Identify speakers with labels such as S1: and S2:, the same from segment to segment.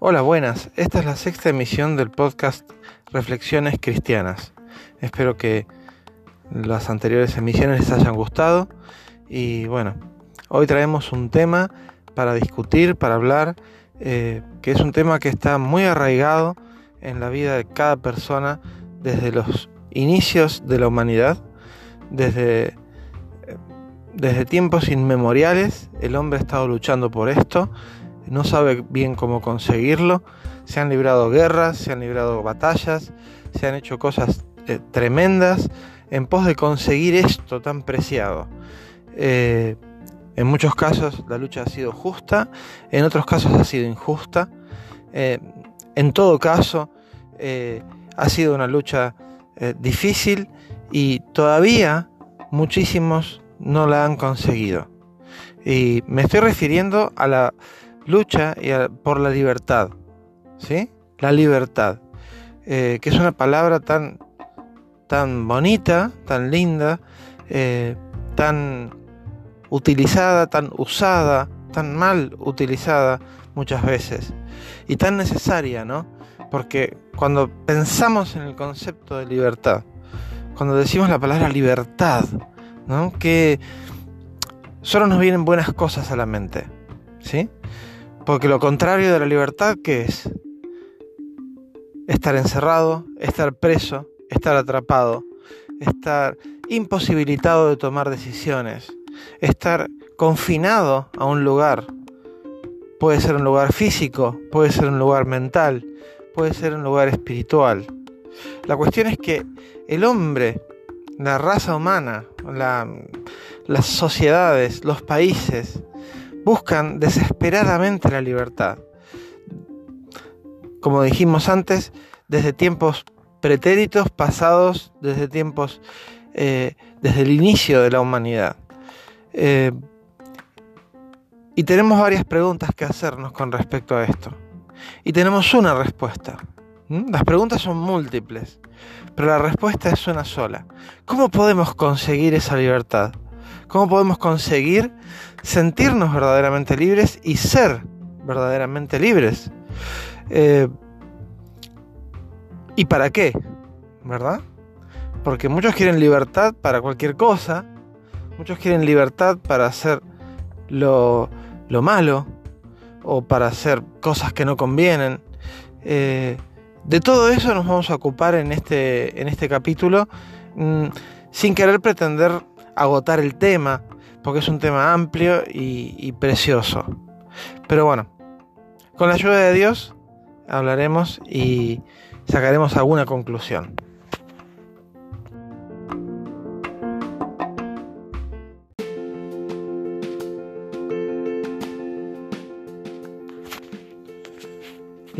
S1: Hola, buenas. Esta es la sexta emisión del podcast Reflexiones Cristianas. Espero que las anteriores emisiones les hayan gustado y bueno, hoy traemos un tema para discutir, para hablar, eh, que es un tema que está muy arraigado en la vida de cada persona desde los inicios de la humanidad, desde, desde tiempos inmemoriales, el hombre ha estado luchando por esto no sabe bien cómo conseguirlo. Se han librado guerras, se han librado batallas, se han hecho cosas eh, tremendas en pos de conseguir esto tan preciado. Eh, en muchos casos la lucha ha sido justa, en otros casos ha sido injusta. Eh, en todo caso, ha sido una lucha difícil y todavía muchísimos no la han conseguido. Y me estoy refiriendo a la lucha por la libertad, ¿sí? La libertad, eh, que es una palabra tan, tan bonita, tan linda, eh, tan utilizada, tan usada, tan mal utilizada muchas veces y tan necesaria, ¿no? Porque cuando pensamos en el concepto de libertad, cuando decimos la palabra libertad, ¿no? Que solo nos vienen buenas cosas a la mente, ¿sí? Porque lo contrario de la libertad, ¿qué es? Estar encerrado, estar preso, estar atrapado, estar imposibilitado de tomar decisiones, estar confinado a un lugar. Puede ser un lugar físico, puede ser un lugar mental, puede ser un lugar espiritual. La cuestión es que el hombre, la raza humana, las sociedades, los países, buscan desesperadamente la libertad. Como dijimos antes, desde tiempos pretéritos pasados, desde tiempos, eh, desde el inicio de la humanidad. Eh, y tenemos varias preguntas que hacernos con respecto a esto. Y tenemos una respuesta. Las preguntas son múltiples, pero la respuesta es una sola. ¿Cómo podemos conseguir esa libertad? ¿Cómo podemos conseguir sentirnos verdaderamente libres y ser verdaderamente libres? Eh, ¿Y para qué? ¿Verdad? Porque muchos quieren libertad para cualquier cosa, muchos quieren libertad para hacer lo, malo o para hacer cosas que no convienen. Eh, de todo eso nos vamos a ocupar en este, en este capítulo mm, sin querer pretender agotar el tema, porque es un tema amplio y, precioso. Pero bueno, con la ayuda de Dios hablaremos y sacaremos alguna conclusión.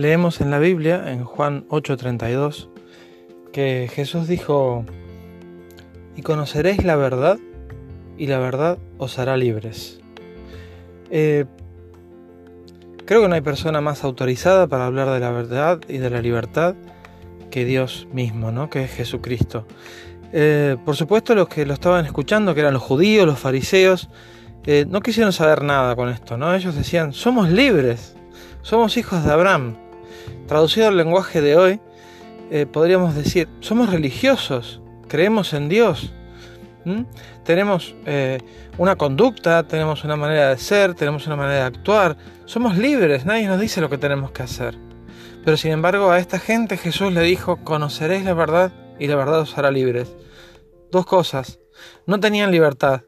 S1: Leemos en la Biblia, en Juan 8:32, que Jesús dijo, y conoceréis la verdad, y la verdad os hará libres. Eh, creo que no hay persona más autorizada para hablar de la verdad y de la libertad que Dios mismo, ¿no? que es Jesucristo. Eh, por supuesto los que lo estaban escuchando, que eran los judíos, los fariseos, eh, no quisieron saber nada con esto, ¿no? Ellos decían, somos libres, somos hijos de Abraham. Traducido al lenguaje de hoy, podríamos decir, somos religiosos, creemos en Dios. Tenemos eh, una conducta, tenemos una manera de ser, tenemos una manera de actuar. Somos libres, nadie nos dice lo que tenemos que hacer. Pero sin embargo a esta gente Jesús le dijo, conoceréis la verdad y la verdad os hará libres. Dos cosas, no tenían libertad.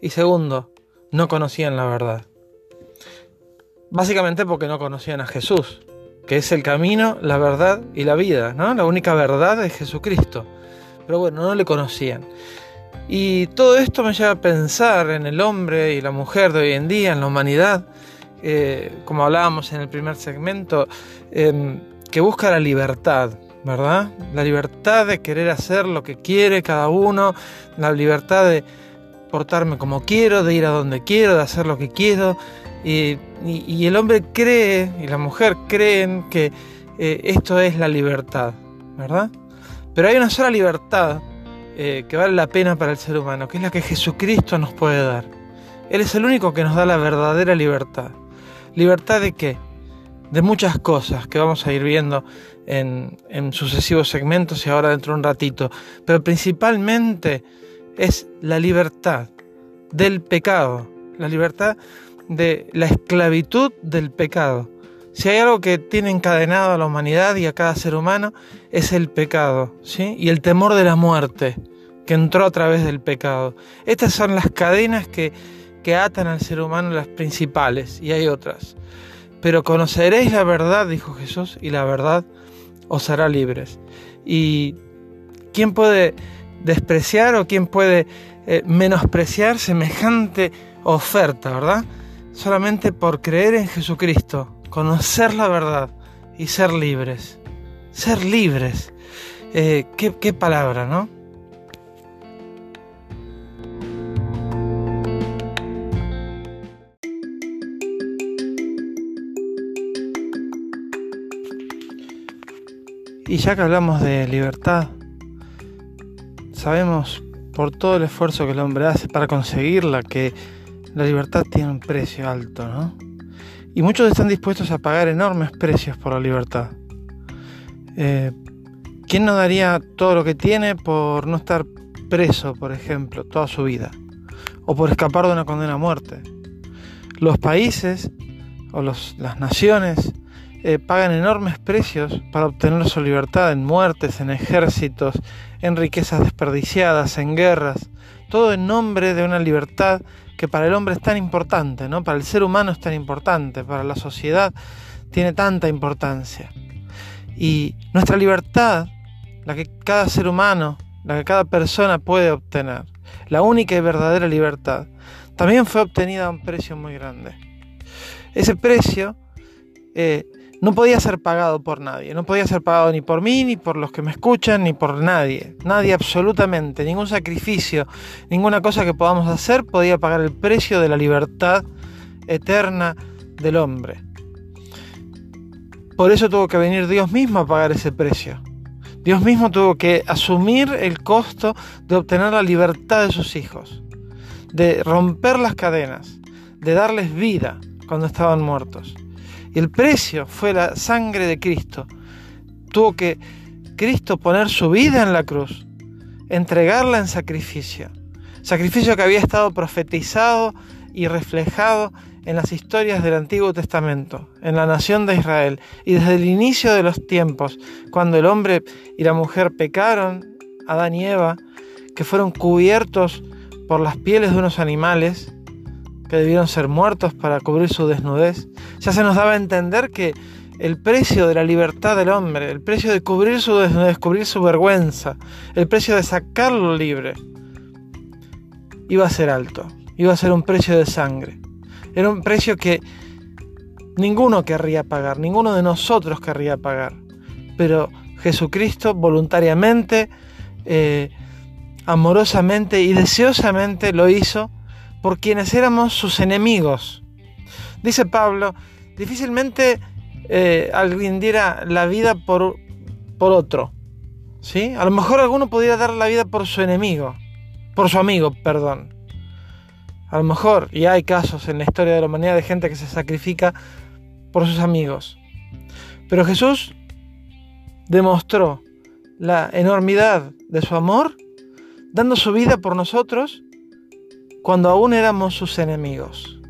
S1: Y segundo, no conocían la verdad. Básicamente porque no conocían a Jesús, que es el camino, la verdad y la vida, ¿no? La única verdad es Jesucristo pero bueno, no le conocían. Y todo esto me lleva a pensar en el hombre y la mujer de hoy en día, en la humanidad, eh, como hablábamos en el primer segmento, em, que busca la libertad, ¿verdad? La libertad de querer hacer lo que quiere cada uno, la libertad de portarme como quiero, de ir a donde quiero, de hacer lo que quiero. Y, el hombre cree y la mujer creen que eh, esto es la libertad, ¿verdad? Pero hay una sola libertad eh, que vale la pena para el ser humano, que es la que Jesucristo nos puede dar. Él es el único que nos da la verdadera libertad. ¿Libertad de qué? De muchas cosas que vamos a ir viendo en, en sucesivos segmentos y ahora dentro de un ratito. Pero principalmente es la libertad del pecado, la libertad de la esclavitud del pecado. Si hay algo que tiene encadenado a la humanidad y a cada ser humano, es el pecado, ¿sí? Y el temor de la muerte, que entró a través del pecado. Estas son las cadenas que, que atan al ser humano, las principales, y hay otras. Pero conoceréis la verdad, dijo Jesús, y la verdad os hará libres. ¿Y quién puede despreciar o quién puede eh, menospreciar semejante oferta, verdad? Solamente por creer en Jesucristo, conocer la verdad y ser libres. Ser libres. Eh, ¿qué, qué palabra, ¿no? Y ya que hablamos de libertad, sabemos por todo el esfuerzo que el hombre hace para conseguirla que la libertad tiene un precio alto, ¿no? Y muchos están dispuestos a pagar enormes precios por la libertad. Eh, ¿Quién no daría todo lo que tiene por no estar preso, por ejemplo, toda su vida? O por escapar de una condena a muerte. Los países o las naciones eh, pagan enormes precios para obtener su libertad en muertes, en ejércitos, en riquezas desperdiciadas, en guerras, todo en nombre de una libertad que para el hombre es tan importante, ¿no? Para el ser humano es tan importante, para la sociedad tiene tanta importancia. Y nuestra libertad, la que cada ser humano, la que cada persona puede obtener, la única y verdadera libertad, también fue obtenida a un precio muy grande. Ese precio eh, no podía ser pagado por nadie, no podía ser pagado ni por mí, ni por los que me escuchan, ni por nadie, nadie absolutamente, ningún sacrificio, ninguna cosa que podamos hacer podía pagar el precio de la libertad eterna del hombre. Por eso tuvo que venir Dios mismo a pagar ese precio. Dios mismo tuvo que asumir el costo de obtener la libertad de sus hijos, de romper las cadenas, de darles vida cuando estaban muertos. El precio fue la sangre de Cristo. Tuvo que Cristo poner su vida en la cruz, entregarla en sacrificio. Sacrificio que había estado profetizado y reflejado en las historias del Antiguo Testamento, en la nación de Israel. Y desde el inicio de los tiempos, cuando el hombre y la mujer pecaron, Adán y Eva, que fueron cubiertos por las pieles de unos animales, que debieron ser muertos para cubrir su desnudez, ya se nos daba a entender que el precio de la libertad del hombre, el precio de cubrir su desnudez, cubrir su vergüenza, el precio de sacarlo libre, iba a ser alto, iba a ser un precio de sangre. Era un precio que ninguno querría pagar, ninguno de nosotros querría pagar. Pero Jesucristo voluntariamente, eh, amorosamente y deseosamente lo hizo por quienes éramos sus enemigos. Dice Pablo, difícilmente eh, alguien diera la vida por, por otro. ¿sí? A lo mejor alguno pudiera dar la vida por su enemigo, por su amigo, perdón. A lo mejor, y hay casos en la historia de la humanidad de gente que se sacrifica por sus amigos. Pero Jesús demostró la enormidad de su amor dando su vida por nosotros cuando aún éramos sus enemigos,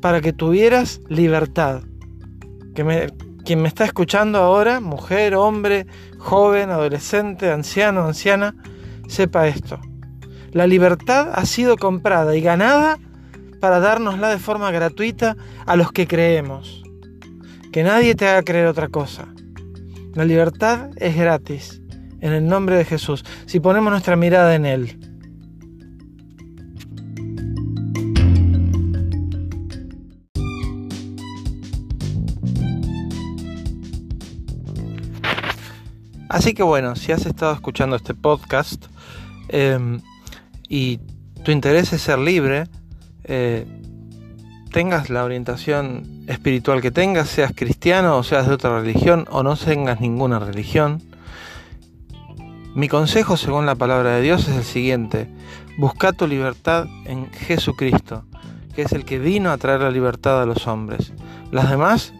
S1: para que tuvieras libertad. Que quien me está escuchando ahora, mujer, hombre, joven, adolescente, anciano, anciana, sepa esto. La libertad ha sido comprada y ganada para dárnosla de forma gratuita a los que creemos. Que nadie te haga creer otra cosa. La libertad es gratis, en el nombre de Jesús, si ponemos nuestra mirada en Él. Así que bueno, si has estado escuchando este podcast em, y tu interés es ser libre, eh, tengas la orientación espiritual que tengas, seas cristiano o seas de otra religión o no tengas ninguna religión, Mi consejo según la palabra de Dios es el siguiente. Busca tu libertad en Jesucristo, que es el que vino a traer la libertad a los hombres. Las demás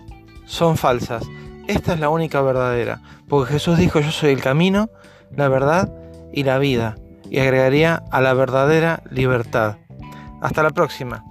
S1: son falsas. Esta es la única verdadera, porque Jesús dijo yo soy el camino, la verdad y la vida, y agregaría a la verdadera libertad. Hasta la próxima.